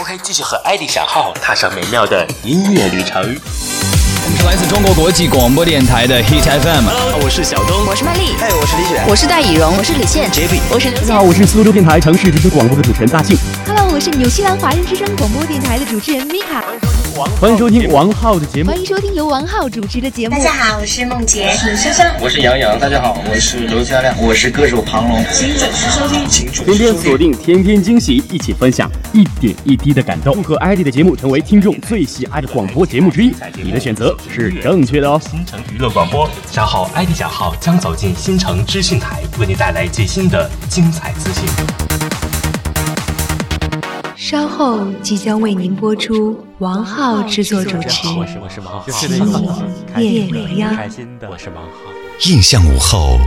OK，继续和艾迪小号踏上美妙的音乐旅程。我们是来自中国国际广播电台的 Hit FM。Hello，我是小东，我是麦丽，哎，我是李雪，我是戴以荣，我是李现，JB，我是刘大家好，我是苏州电台城市之声广播的主持人大庆。Hello，我是纽西兰华人之声广播电台的主持人米卡。欢迎收听王浩的节目。欢迎收听由王浩主持的节目。大家好，我是梦洁，我是香香，我是杨洋。大家好，我是刘嘉亮，我是歌手庞龙。请准时收听，请准时收听。天天锁定，天天惊喜，一起分享一点一滴的感动。祝贺 ID 的节目成为听众最喜爱的广播节目之一，你的选择是正确的哦。新城娱乐广播，稍后 ID 小号将走进新城资讯台，为您带来最新的精彩资讯。稍后即将为您播出王浩制作主持《我是我是王浩，夜未央》。开心的，我是王浩。印象午后，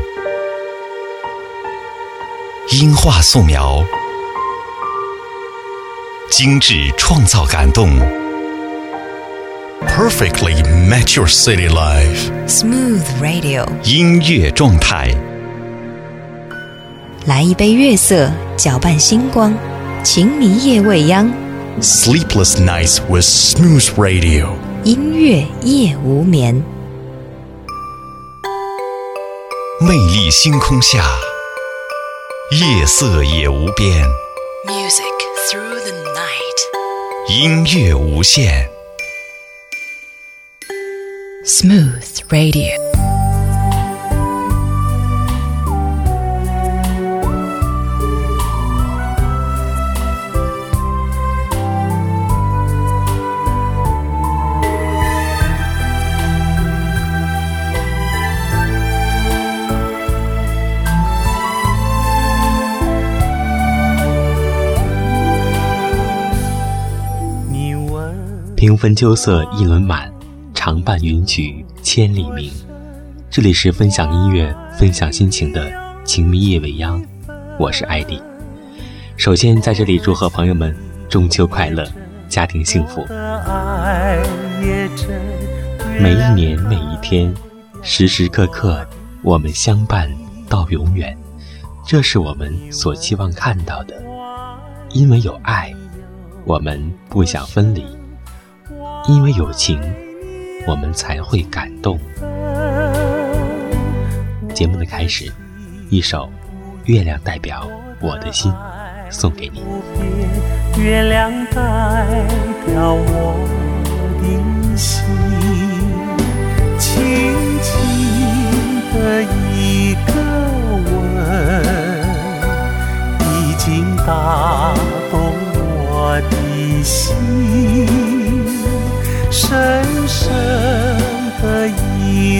音画素描，精致创造感动，perfectly match your city life。Smooth Radio，音乐状态，来一杯月色，搅拌星光，情迷夜未央。Sleepless nights with smooth radio。音乐夜无眠。魅力星空下，夜色也无边。Music through the night。音乐无限。Smooth Radio。平分秋色一轮满，长伴云曲千里明。这里是分享音乐、分享心情的情迷夜未央，我是艾迪。首先在这里祝贺朋友们中秋快乐，家庭幸福。每一年每一天，时时刻刻，我们相伴到永远，这是我们所期望看到的。因为有爱，我们不想分离。因为有情，我们才会感动。节目的开始，一首《月亮代表我的心》送给你。月亮代表我的心，轻轻的一个吻，已经打动我的心。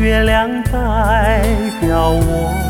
月亮代表我。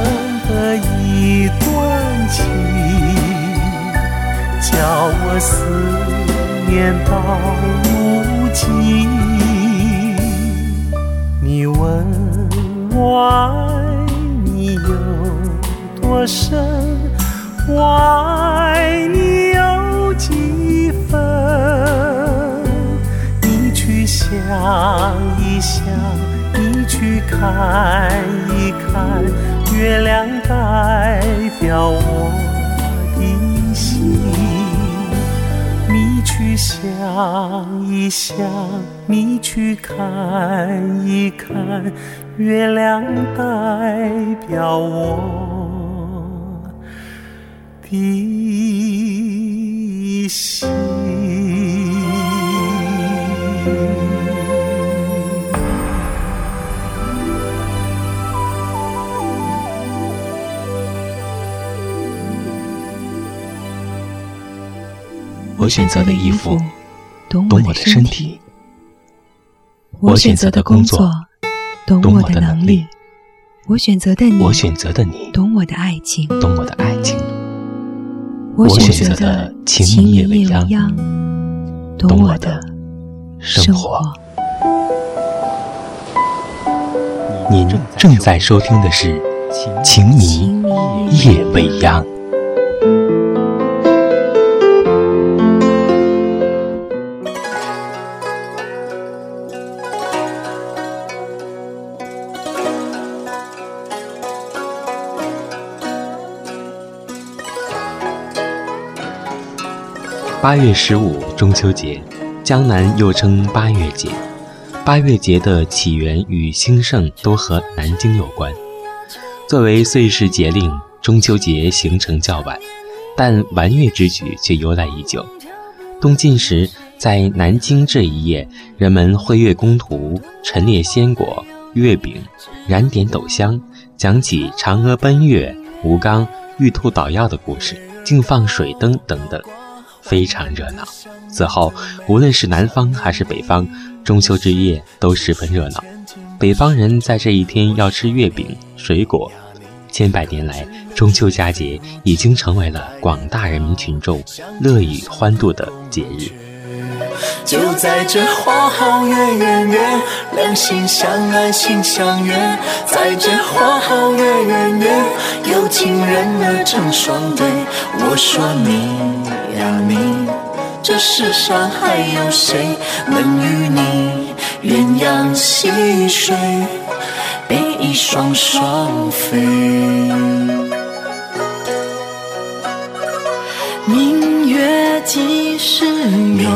叫我思念到如今。你问我爱你有多深，我爱你有几分？你去想一想，你去看一看，想一想，你去看一看，月亮代表我的心。我选择的衣服，懂我的身体；我选择的工作，懂我的能力；我选择的你，我选择的你，懂我的爱情；懂我的爱情；我选择的情夜未央，懂我的生活。您正在收听的是《情迷夜未央》。八月十五，中秋节，江南又称八月节。八月节的起源与兴盛都和南京有关。作为岁时节令，中秋节形成较晚，但玩月之举却由来已久。东晋时，在南京这一夜，人们绘月宫图，陈列鲜果、月饼，燃点斗香，讲起嫦娥奔月、吴刚玉兔捣药的故事，竟放水灯等等。非常热闹。此后，无论是南方还是北方，中秋之夜都十分热闹。北方人在这一天要吃月饼、水果。千百年来，中秋佳节已经成为了广大人民群众乐于欢度的节日。就在这花好月圆月，两心相爱心相悦。在这花好月圆月，有情人儿成双对。我说你呀你，这世上还有谁能与你鸳鸯戏水，比翼双双飞？明月几时有？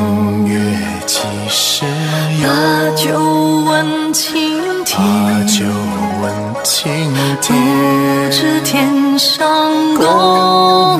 把酒问青天，不知天上宫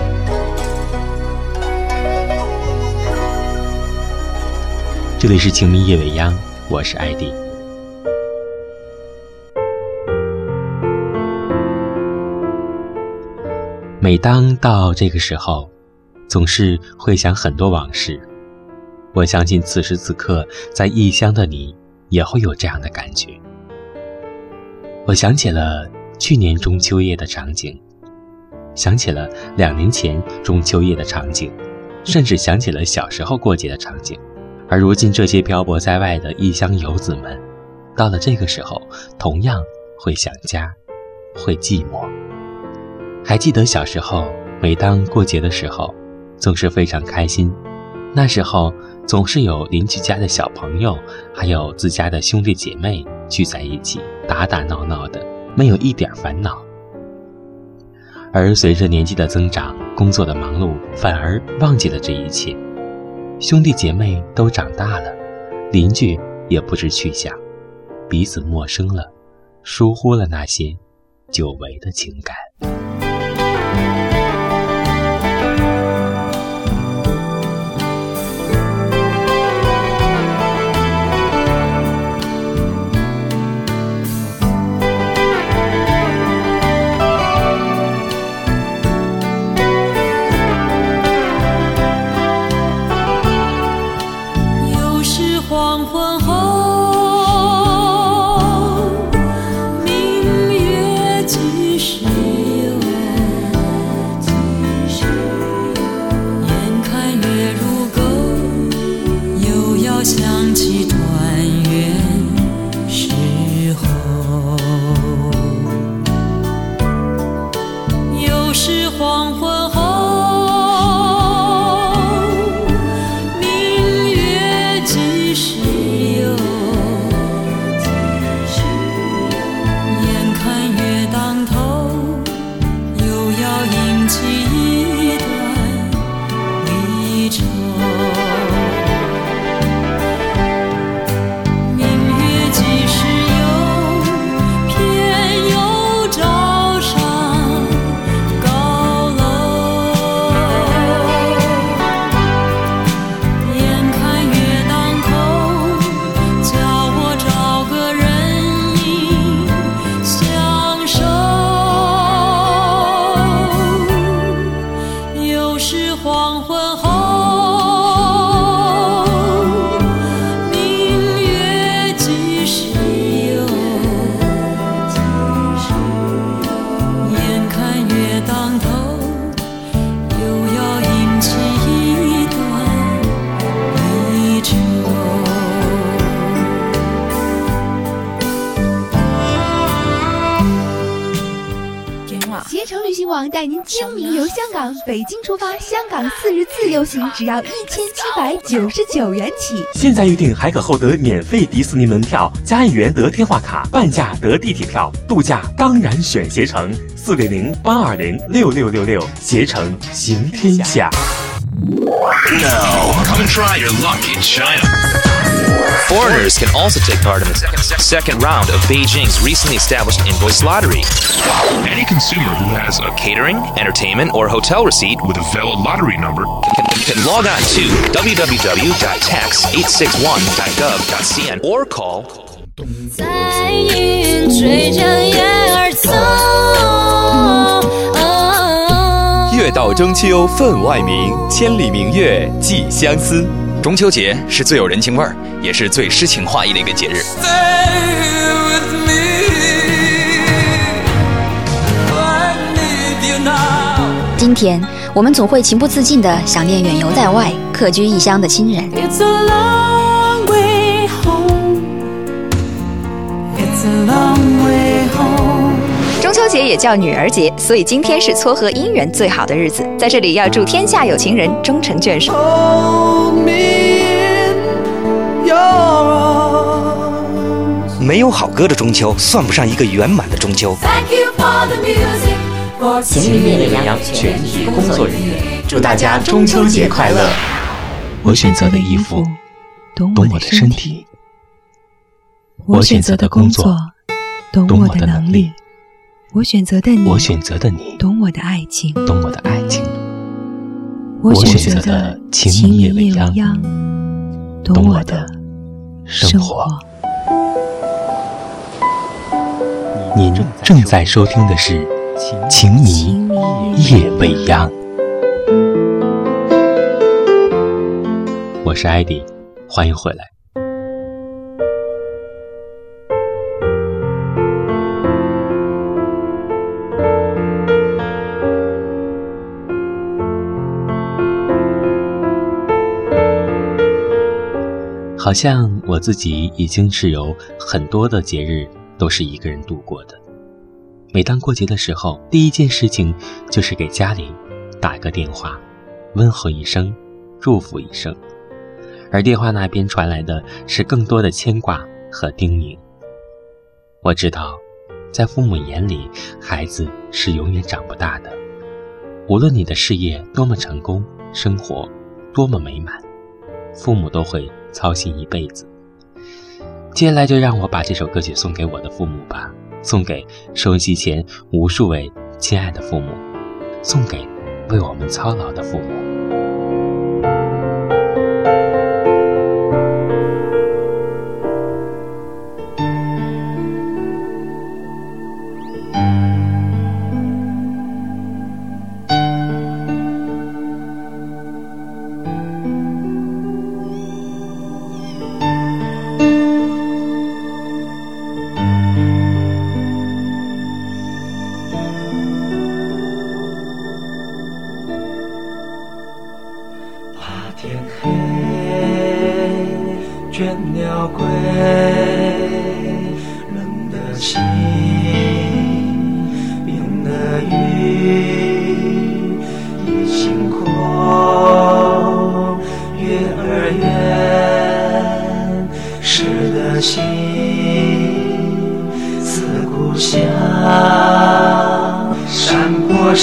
这里是情迷夜未央，我是艾迪。每当到这个时候，总是会想很多往事。我相信此时此刻，在异乡的你也会有这样的感觉。我想起了去年中秋夜的场景，想起了两年前中秋夜的场景，甚至想起了小时候过节的场景。而如今，这些漂泊在外的异乡游子们，到了这个时候，同样会想家，会寂寞。还记得小时候，每当过节的时候，总是非常开心。那时候。总是有邻居家的小朋友，还有自家的兄弟姐妹聚在一起打打闹闹的，没有一点烦恼。而随着年纪的增长，工作的忙碌，反而忘记了这一切。兄弟姐妹都长大了，邻居也不知去向，彼此陌生了，疏忽了那些久违的情感。北京出发，香港四日自由行只要一千七百九十九元起。现在预定还可获得免费迪士尼门票，加一元得天话卡，半价得地铁票。度假当然选携程，四零零八二零六六六六，携程行天下。Now, come and try your luck in China. Foreigners can also take part in the second round of Beijing's recently established invoice lottery. Any consumer who has a Catering, entertainment, or hotel receipt with a valid lottery number can, can log on to www.tax861.gov.cn or call 在云追着月儿走。月到中秋分外明，千里明月寄相思。 中秋节是最有人情味儿，也是最诗情画意的一个节日。今天我们总会情不自禁地想念远游在外、客居异乡的亲人。It's a long way home. It's a long way home. 中秋节也叫女儿节，所以今天是撮合姻缘最好的日子。在这里要祝天下有情人终成眷属。没有好歌的中秋，算不上一个圆满的中秋。Thank you for the music. For 情侣夜未央全体工作人员，祝大家中秋节快乐！我选择的衣服，懂我的身体；我选择的工作，懂我的能力；我选择的你，我选择的你，懂我的爱情；懂我的爱情；我选择的情迷夜未央，懂我的生活。您正在收听的是《情迷夜未央》，我是艾迪，欢迎回来。好像我自己已经是有很多的节日都是一个人度过的。每当过节的时候，第一件事情就是给家里打个电话，问候一声，祝福一声。而电话那边传来的是更多的牵挂和叮咛。我知道，在父母眼里，孩子是永远长不大的。无论你的事业多么成功，生活多么美满，父母都会操心一辈子。接下来就让我把这首歌曲送给我的父母吧，送给收音机前无数位亲爱的父母，送给为我们操劳的父母。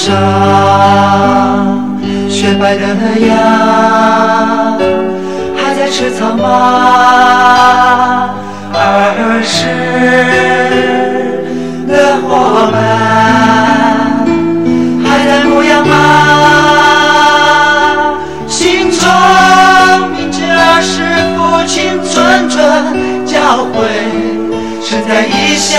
上，雪白的羊。还在吃草吗？儿时的伙伴还在牧羊吗？心中铭记儿时父亲谆谆教诲，身在异乡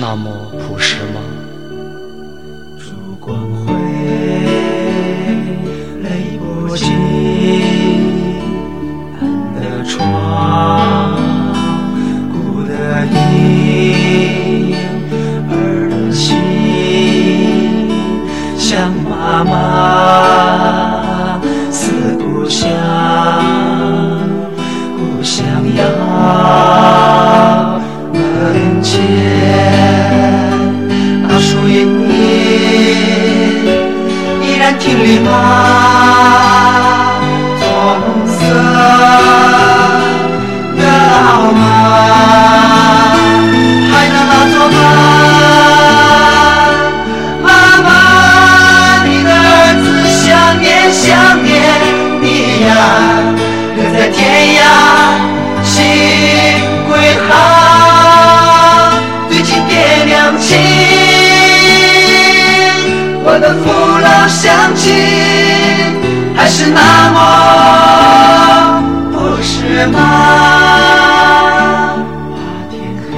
那么朴实吗？烛光灰，泪不尽，暗的窗，孤的影，儿的心，想妈妈。思故乡，故乡遥，门前依然挺立吗？棕色的老马，还能拉坐吗？妈妈，你的儿子想念想念你呀，人在天涯心归航，对亲爹娘亲，我的父老乡亲还是那么朴实吗？天黑，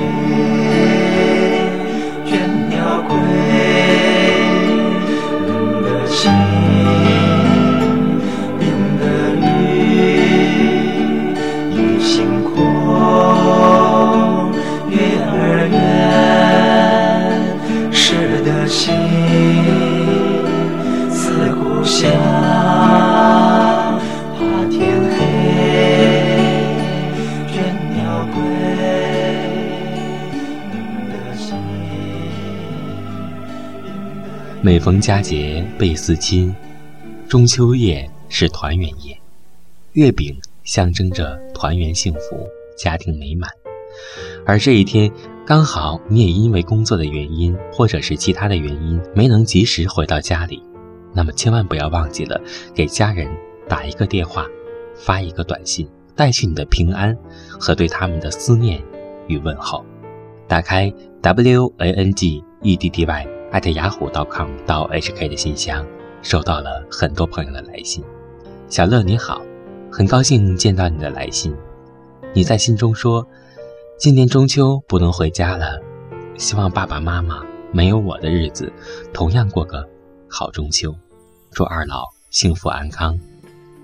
倦鸟归。冷的心，冰的雨，已星空，逢佳节倍思亲，中秋夜是团圆夜，月饼象征着团圆幸福、家庭美满。而这一天刚好你也因为工作的原因，或者是其他的原因，没能及时回到家里，那么千万不要忘记了给家人打一个电话，发一个短信，带去你的平安和对他们的思念与问候。打开 w a n g e d d y 艾特雅虎 .com 到 HK 的信箱，收到了很多朋友的来信。小乐你好，很高兴见到你的来信。你在信中说，今年中秋不能回家了，希望爸爸妈妈没有我的日子，同样过个好中秋。祝二老幸福安康，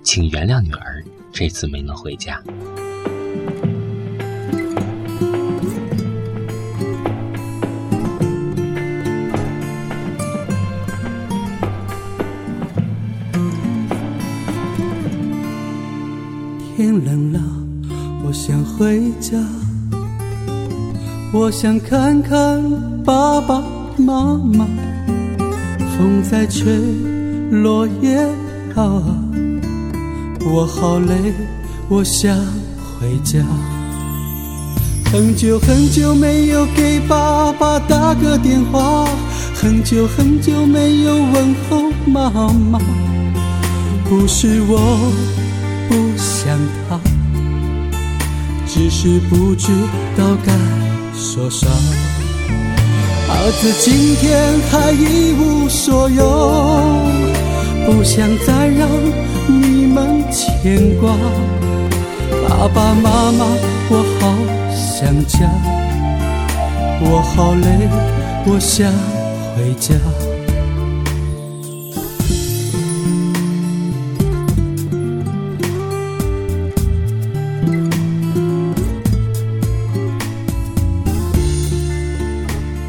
请原谅女儿这次没能回家。天冷了，我想回家，我想看看爸爸妈妈。风在吹，落叶飘啊，我好累，我想回家。很久很久没有给爸爸打个电话，很久很久没有问候妈妈。不是我不想他，是不知道该说啥。儿子今天还一无所有，不想再让你们牵挂。爸爸妈妈，我好想家，我好累，我想回家。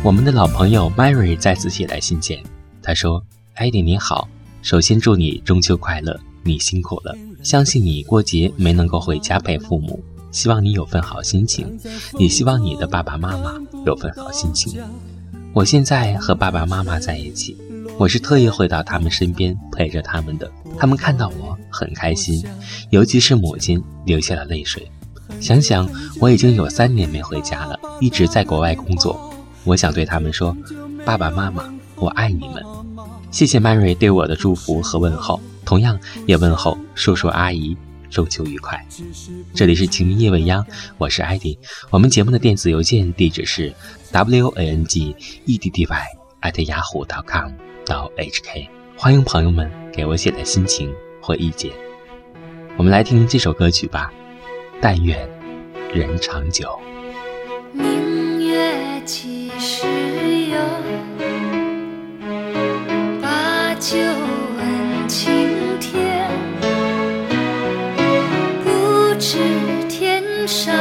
我们的老朋友 Mary 再次写来信件，他说：“艾迪你好，首先祝你中秋快乐，你辛苦了。相信你过节没能够回家陪父母，希望你有份好心情，也希望你的爸爸妈妈有份好心情。我现在和爸爸妈妈在一起，我是特意回到他们身边陪着他们的，他们看到我很开心，尤其是母亲流下了泪水。想想我已经有三年没回家了，一直在国外工作。”我想对他们说：“爸爸妈妈，我爱你们！谢谢 Mary 对我的祝福和问候，同样也问候叔叔阿姨，中秋愉快。”这里是情迷夜未央，我是艾迪。我们节目的电子邮件地址是 w a n g e d d y at yahoo com 到 h k，欢迎朋友们给我写的心情或意见。我们来听这首歌曲吧，《但愿人长久》。就问青天。不知天上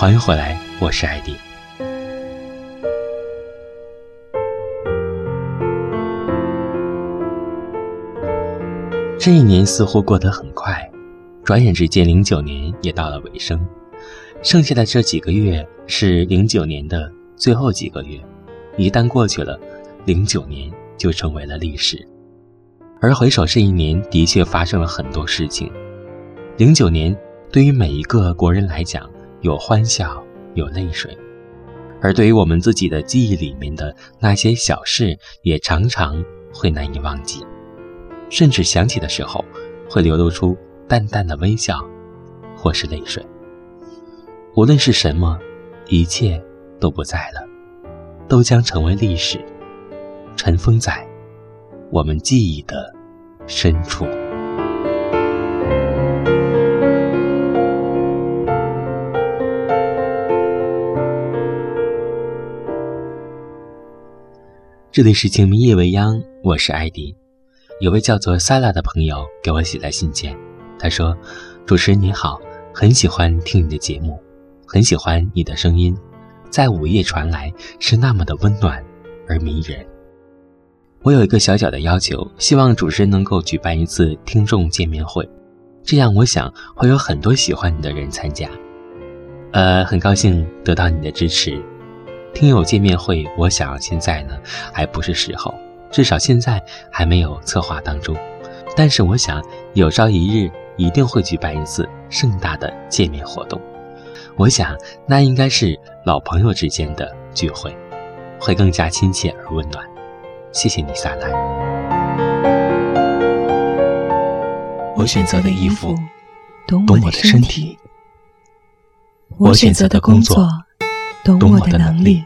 欢迎回来，我是艾迪。这一年似乎过得很快，转眼之间，零九年也到了尾声。剩下的这几个月是零九年的最后几个月，一旦过去了，零九年就成为了历史。而回首这一年，的确发生了很多事情。零九年对于每一个国人来讲，有欢笑，有泪水，而对于我们自己的记忆里面的那些小事，也常常会难以忘记，甚至想起的时候，会流露出淡淡的微笑，或是泪水。无论是什么，一切都不在了，都将成为历史，尘封在我们记忆的深处。这里是情迷夜未央，我是艾迪。有位叫做 Sala 的朋友给我写来信件，他说：“主持人你好，很喜欢听你的节目，很喜欢你的声音，在午夜传来是那么的温暖而迷人。我有一个小小的要求，希望主持人能够举办一次听众见面会，这样我想会有很多喜欢你的人参加。呃，很高兴得到你的支持。”听友见面会，我想现在呢还不是时候，至少现在还没有策划当中。但是我想有朝一日一定会举办一次盛大的见面活动。我想那应该是老朋友之间的聚会，会更加亲切而温暖。谢谢你，萨兰。我选择的衣服懂我的身体，我选择的工作。懂我的能力，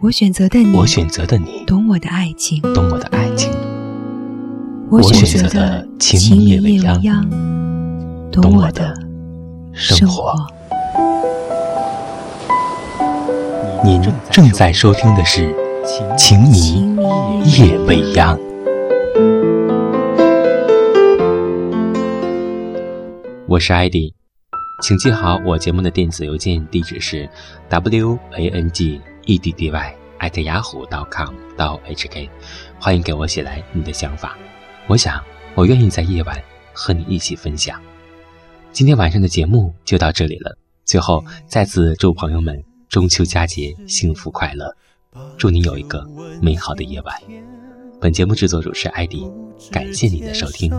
我选择的你，我选择的你，懂我的爱情，懂我的爱情，我选择的情迷未央，懂我的生活。您正在收听的是《情迷夜未央》，我是艾迪。请记好我节目的电子邮件地址是 w a n g e d d y at 雅虎 .com 到 h k，欢迎给我写来你的想法。我想，我愿意在夜晚和你一起分享。今天晚上的节目就到这里了。最后，再次祝朋友们中秋佳节幸福快乐，祝你有一个美好的夜晚。本节目制作主持艾迪，感谢你的收听，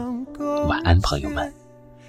晚安，朋友们。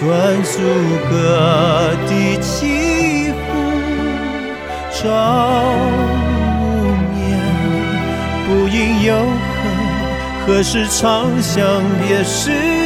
算出各地凄湖，照无眠。不应有恨，何时长向别时？